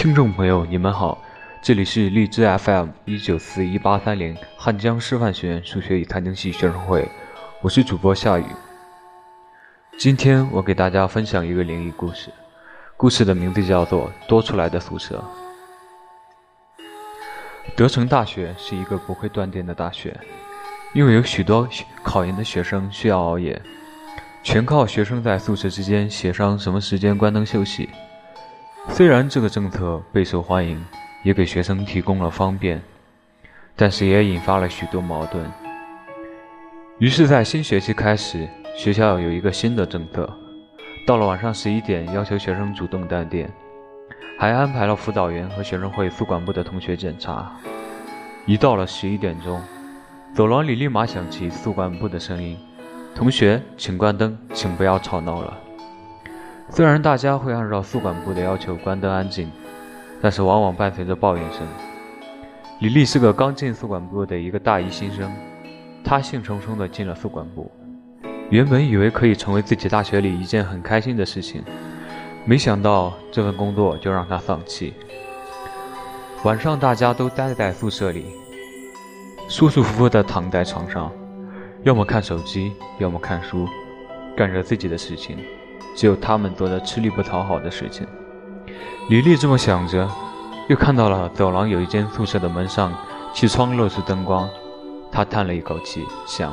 听众朋友，你们好，这里是荔枝 FM 一九四一八三零汉江师范学院数学与财经系学生会，我是主播夏雨。今天我给大家分享一个灵异故事，故事的名字叫做《多出来的宿舍》。德城大学是一个不会断电的大学，因为有许多考研的学生需要熬夜，全靠学生在宿舍之间协商什么时间关灯休息。虽然这个政策备受欢迎，也给学生提供了方便，但是也引发了许多矛盾。于是，在新学期开始，学校有一个新的政策：到了晚上十一点，要求学生主动断电，还安排了辅导员和学生会宿管部的同学检查。一到了十一点钟，走廊里立马响起宿管部的声音：“同学，请关灯，请不要吵闹了。”虽然大家会按照宿管部的要求关灯安静，但是往往伴随着抱怨声。李丽是个刚进宿管部的一个大一新生，她兴冲冲地进了宿管部，原本以为可以成为自己大学里一件很开心的事情，没想到这份工作就让她丧气。晚上大家都待在宿舍里，舒舒服服地躺在床上，要么看手机，要么看书，干着自己的事情。只有他们做着吃力不讨好的事情。李丽这么想着，又看到了走廊有一间宿舍的门上气窗露出灯光，她叹了一口气，想，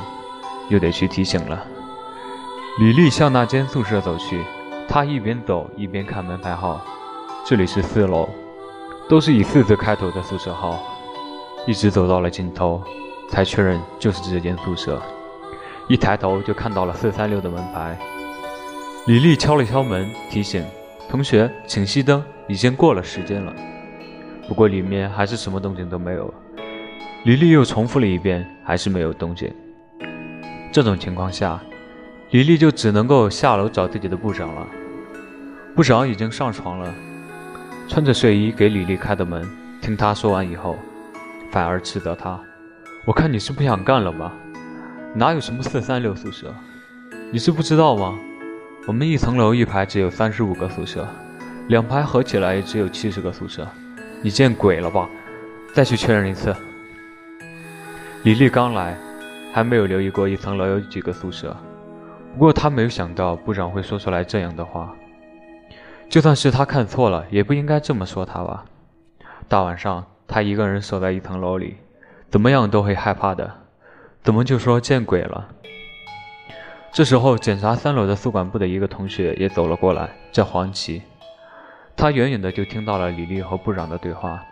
又得去提醒了。李丽向那间宿舍走去，她一边走一边看门牌号，这里是四楼，都是以四字开头的宿舍号，一直走到了尽头，才确认就是这间宿舍。一抬头就看到了四三六的门牌。李丽敲了敲门，提醒同学请熄灯，已经过了时间了。不过里面还是什么动静都没有。李丽又重复了一遍，还是没有动静。这种情况下，李丽就只能够下楼找自己的部长了。部长已经上床了，穿着睡衣给李丽开的门。听他说完以后，反而斥责他：“我看你是不想干了吧？哪有什么四三六宿舍？你是不知道吗？”我们一层楼一排只有三十五个宿舍，两排合起来也只有七十个宿舍，你见鬼了吧？再去确认一次。李丽刚来，还没有留意过一层楼有几个宿舍，不过她没有想到部长会说出来这样的话。就算是他看错了，也不应该这么说他吧？大晚上他一个人守在一层楼里，怎么样都会害怕的，怎么就说见鬼了？这时候，检查三楼的宿管部的一个同学也走了过来，叫黄琦。他远远的就听到了李丽和部长的对话，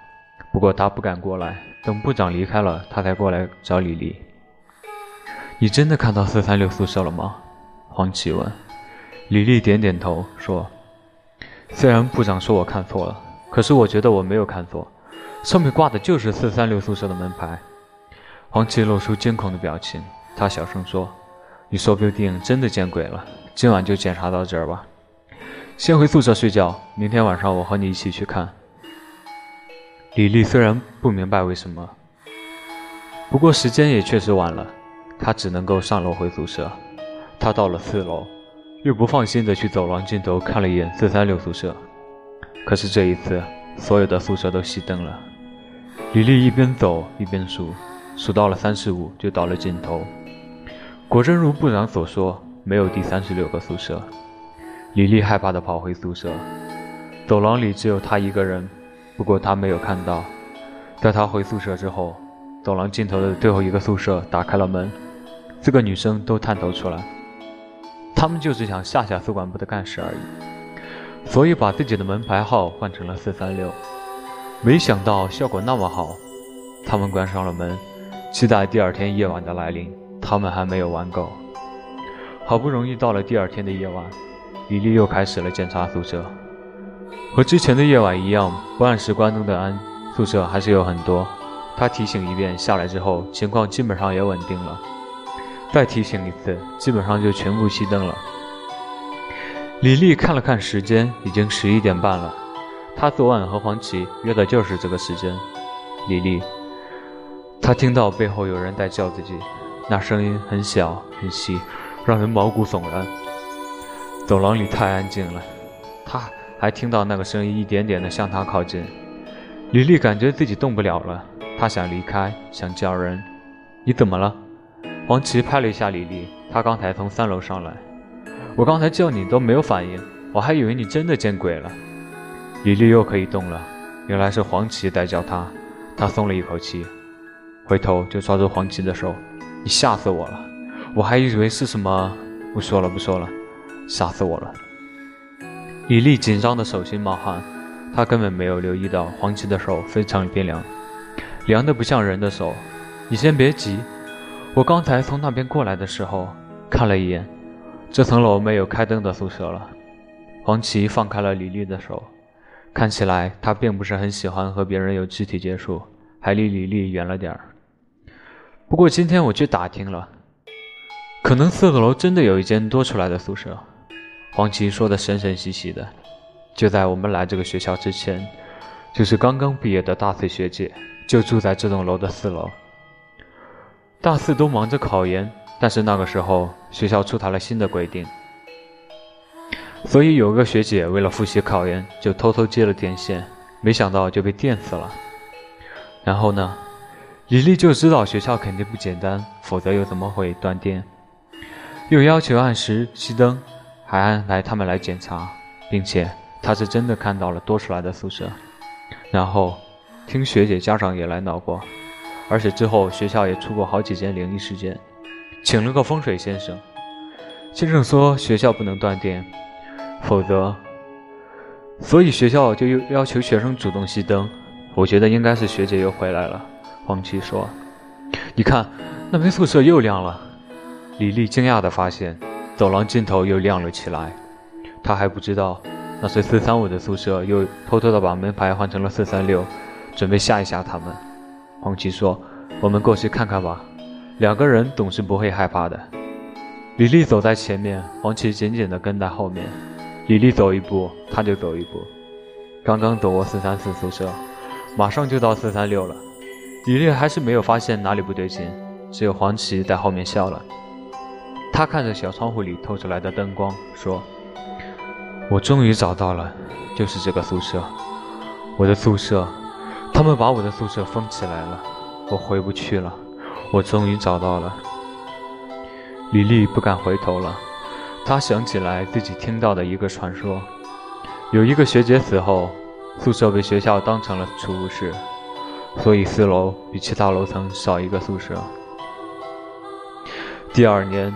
不过他不敢过来，等部长离开了，他才过来找李丽。你真的看到四三六宿舍了吗？黄琦问。李丽点点头说：“虽然部长说我看错了，可是我觉得我没有看错，上面挂的就是四三六宿舍的门牌。”黄琦露出惊恐的表情，他小声说。你说不定真的见鬼了，今晚就检查到这儿吧。先回宿舍睡觉，明天晚上我和你一起去看。李丽虽然不明白为什么，不过时间也确实晚了，她只能够上楼回宿舍。她到了四楼，又不放心的去走廊尽头看了一眼四三六宿舍，可是这一次所有的宿舍都熄灯了。李丽一边走一边数，数到了三十五就到了尽头。果真如部长所说，没有第三十六个宿舍。李丽害怕地跑回宿舍，走廊里只有她一个人。不过她没有看到，在她回宿舍之后，走廊尽头的最后一个宿舍打开了门，四个女生都探头出来。她们就是想吓吓宿管部的干事而已，所以把自己的门牌号换成了四三六。没想到效果那么好，她们关上了门，期待第二天夜晚的来临。他们还没有玩够，好不容易到了第二天的夜晚，李丽又开始了检查宿舍。和之前的夜晚一样，不按时关灯的安宿舍还是有很多。她提醒一遍，下来之后情况基本上也稳定了。再提醒一次，基本上就全部熄灯了。李丽看了看时间，已经十一点半了。她昨晚和黄琦约的就是这个时间。李丽，她听到背后有人在叫自己。那声音很小很细，让人毛骨悚然。走廊里太安静了，他还听到那个声音一点点的向他靠近。李丽感觉自己动不了了，她想离开，想叫人。你怎么了？黄芪拍了一下李丽，他刚才从三楼上来，我刚才叫你都没有反应，我还以为你真的见鬼了。李丽又可以动了，原来是黄芪在叫她，她松了一口气，回头就抓住黄芪的手，你吓死我了，我还以为是什么，不说了不说了，吓死我了。李丽紧张的手心冒汗，她根本没有留意到黄芪的手非常冰凉，凉的不像人的手。你先别急，我刚才从那边过来的时候看了一眼，这层楼没有开灯的宿舍了。黄芪放开了李丽的手，看起来他并不是很喜欢和别人有肢体接触，还离李丽远了点儿。不过今天我去打听了，可能四楼真的有一间多出来的宿舍。黄芪说的神神兮兮的。就在我们来这个学校之前，就是刚刚毕业的大四学姐就住在这栋楼的四楼。大四都忙着考研，但是那个时候学校出台了新的规定，所以有个学姐为了复习考研，就偷偷接了电线，没想到就被电死了。然后呢，李丽就知道学校肯定不简单，否则又怎么会断电？又要求按时熄灯，还安排他们来检查，并且她是真的看到了多出来的宿舍。然后听学姐家长也来闹过。而且之后学校也出过好几件灵异事件，请了个风水先生，先生说学校不能断电，否则，所以学校就又要求学生主动熄灯。我觉得应该是学姐又回来了。黄七说：“你看，那边宿舍又亮了。”李丽惊讶地发现，走廊尽头又亮了起来。她还不知道，那是四三五的宿舍又偷偷地把门牌换成了四三六，准备吓一吓他们。黄芪说：“我们过去看看吧。”两个人总是不会害怕的。李丽走在前面，黄芪紧紧地跟在后面。李丽走一步，他就走一步。刚刚走过四三四宿舍，马上就到四三六了。李丽还是没有发现哪里不对劲，只有黄芪在后面笑了。他看着小窗户里透出来的灯光，说：“我终于找到了，就是这个宿舍，我的宿舍。”他们把我的宿舍封起来了，我回不去了。我终于找到了。李丽不敢回头了，她想起来自己听到的一个传说：有一个学姐死后，宿舍被学校当成了储物室，所以四楼比其他楼层少一个宿舍。第二年，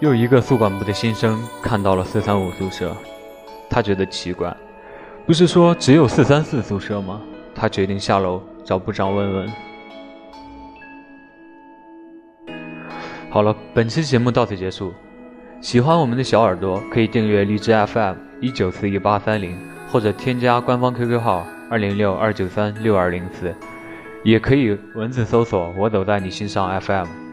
又一个宿管部的新生看到了四三五宿舍，他觉得奇怪，不是说只有四三四宿舍吗？他决定下楼找部长问问。好了，本期节目到此结束。喜欢我们的小耳朵可以订阅荔枝 FM 一九四一八三零，或者添加官方 QQ 号二零六二九三六二零四，也可以文字搜索“我走在你心上 FM”。